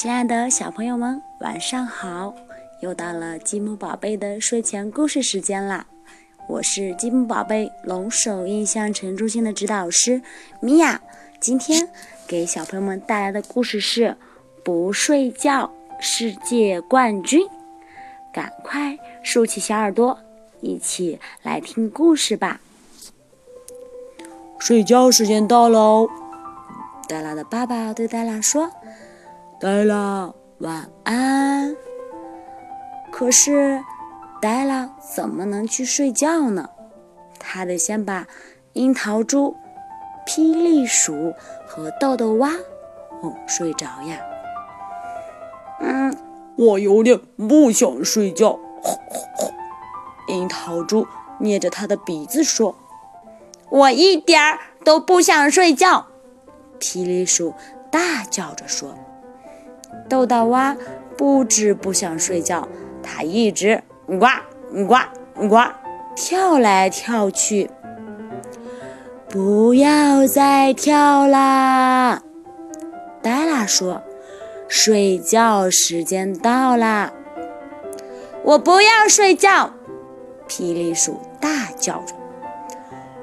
亲爱的小朋友们，晚上好！又到了积木宝贝的睡前故事时间啦！我是积木宝贝龙首印象城中心的指导师米娅。今天给小朋友们带来的故事是《不睡觉世界冠军》。赶快竖起小耳朵，一起来听故事吧！睡觉时间到喽！黛拉的爸爸对黛拉说。黛拉，晚安。可是，黛拉怎么能去睡觉呢？他得先把樱桃猪、霹雳鼠和豆豆蛙哄睡着呀。嗯，我有点不想睡觉。樱桃猪捏着他的鼻子说：“我一点儿都不想睡觉。”霹雳鼠大叫着说。豆豆蛙不止不想睡觉，它一直呱呱呱跳来跳去。不要再跳啦！黛拉说：“睡觉时间到啦！”我不要睡觉！霹雳鼠大叫着：“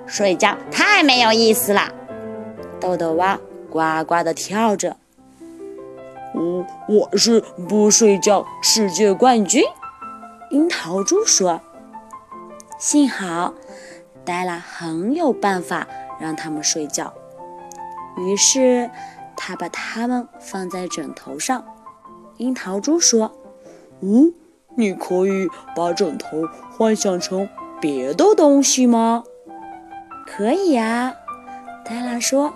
睡觉太没有意思了！”豆豆蛙呱呱地跳着。我我是不睡觉世界冠军，樱桃猪说。幸好黛拉很有办法让他们睡觉，于是他把它们放在枕头上。樱桃猪说：“嗯，你可以把枕头幻想成别的东西吗？”“可以呀。”黛拉说：“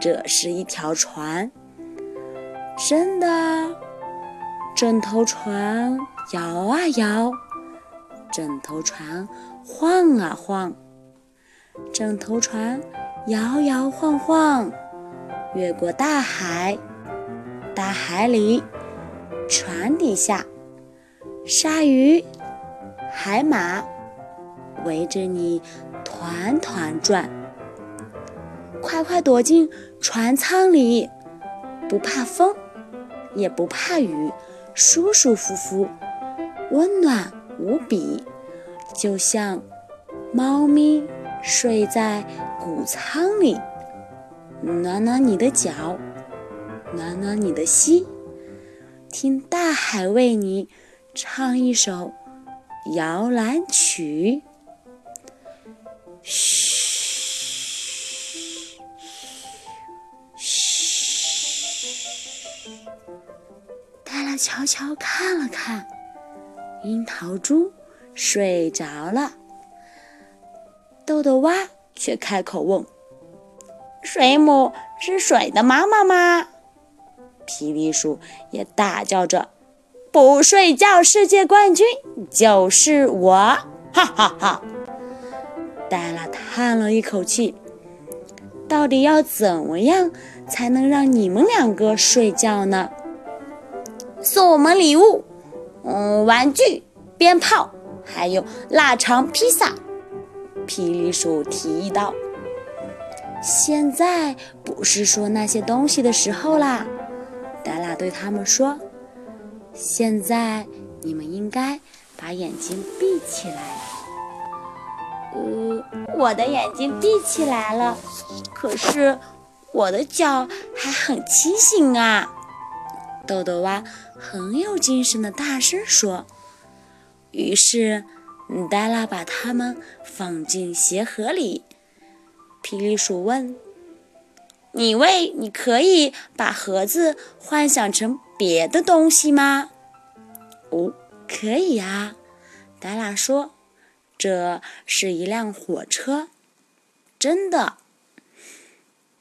这是一条船。”真的，枕头船摇啊摇，枕头船晃啊晃，枕头船摇摇晃晃，越过大海，大海里，船底下，鲨鱼、海马围着你团团转，快快躲进船舱里，不怕风。也不怕雨，舒舒服服，温暖无比，就像猫咪睡在谷仓里，暖暖你的脚，暖暖你的心，听大海为你唱一首摇篮曲。嘘。黛拉悄悄看了看，樱桃猪睡着了。豆豆蛙却开口问：“水母是水的妈妈吗？”皮皮鼠也大叫着：“不睡觉世界冠军就是我！”哈哈哈！黛拉叹了一口气：“到底要怎么样才能让你们两个睡觉呢？”送我们礼物，嗯，玩具、鞭炮，还有腊肠、披萨。霹雳鼠提议道：“现在不是说那些东西的时候啦。”黛拉对他们说：“现在你们应该把眼睛闭起来。”呃，我的眼睛闭起来了，可是我的脚还很清醒啊。豆豆蛙很有精神的大声说：“于是，黛拉把它们放进鞋盒里。”霹雳鼠问：“你为你可以把盒子幻想成别的东西吗？”“哦，可以呀。”黛拉说：“这是一辆火车，真的。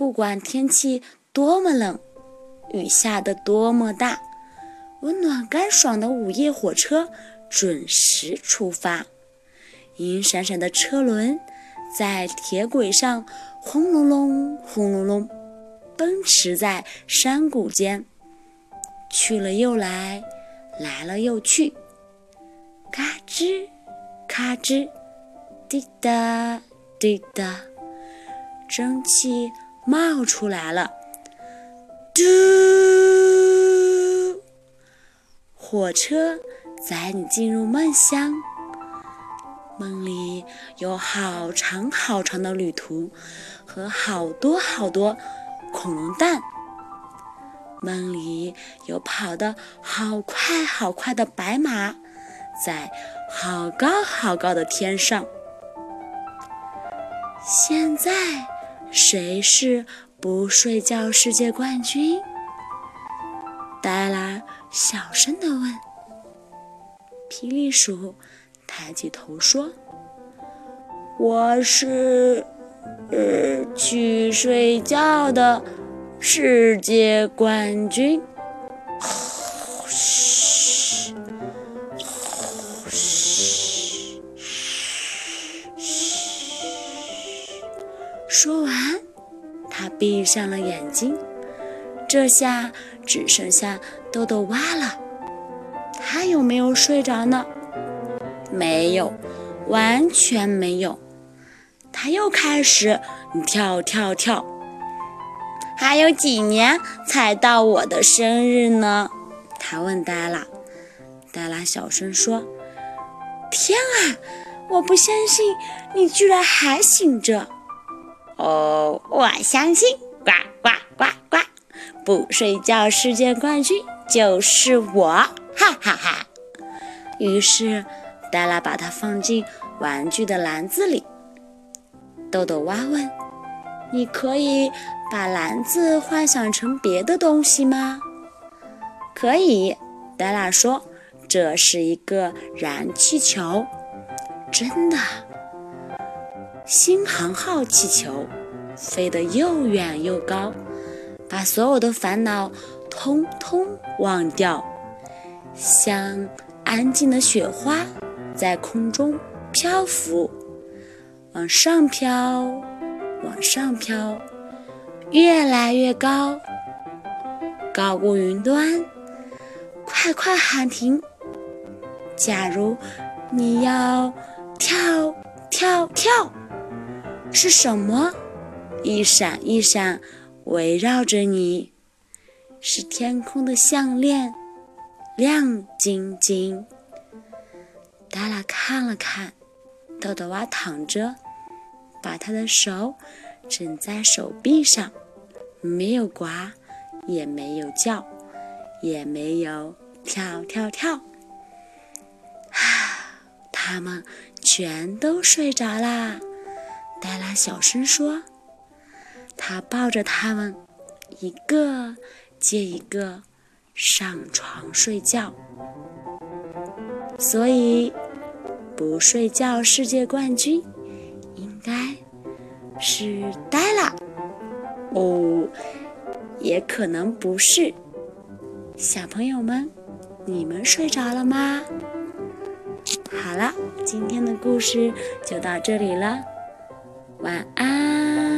不管天气多么冷。”雨下得多么大，温暖干爽的午夜火车准时出发。银闪闪的车轮在铁轨上轰隆隆、轰隆隆奔驰在山谷间，去了又来，来了又去。嘎吱，咔吱，滴答滴答，蒸汽冒出来了。嘟，火车载你进入梦乡。梦里有好长好长的旅途和好多好多恐龙蛋。梦里有跑得好快好快的白马，在好高好高的天上。现在谁是不睡觉世界冠军？黛拉小声地问。霹雳鼠抬起头说：“我是，呃，去睡觉的。”世界冠军！嘘，说完，他闭上了眼睛。这下只剩下豆豆蛙了。他有没有睡着呢？没有，完全没有。他又开始跳跳跳。还有几年才到我的生日呢？他问黛拉。黛拉小声说：“天啊，我不相信你居然还醒着！”哦，我相信！呱呱呱呱！不睡觉世界冠军就是我！哈哈哈！于是黛拉把它放进玩具的篮子里。豆豆蛙问：“你可以？”把篮子幻想成别的东西吗？可以，黛拉说：“这是一个燃气球，真的，星航号气球，飞得又远又高，把所有的烦恼通通忘掉，像安静的雪花，在空中漂浮，往上飘，往上飘。”越来越高，高过云端，快快喊停！假如你要跳跳跳，是什么？一闪一闪围绕着你，是天空的项链，亮晶晶。达拉看了看，豆豆蛙躺着，把他的手枕在手臂上。没有呱，也没有叫，也没有跳跳跳，啊，他们全都睡着啦。黛拉小声说：“她抱着他们，一个接一个上床睡觉。所以，不睡觉世界冠军应该是黛拉。”哦，也可能不是。小朋友们，你们睡着了吗？好了，今天的故事就到这里了，晚安。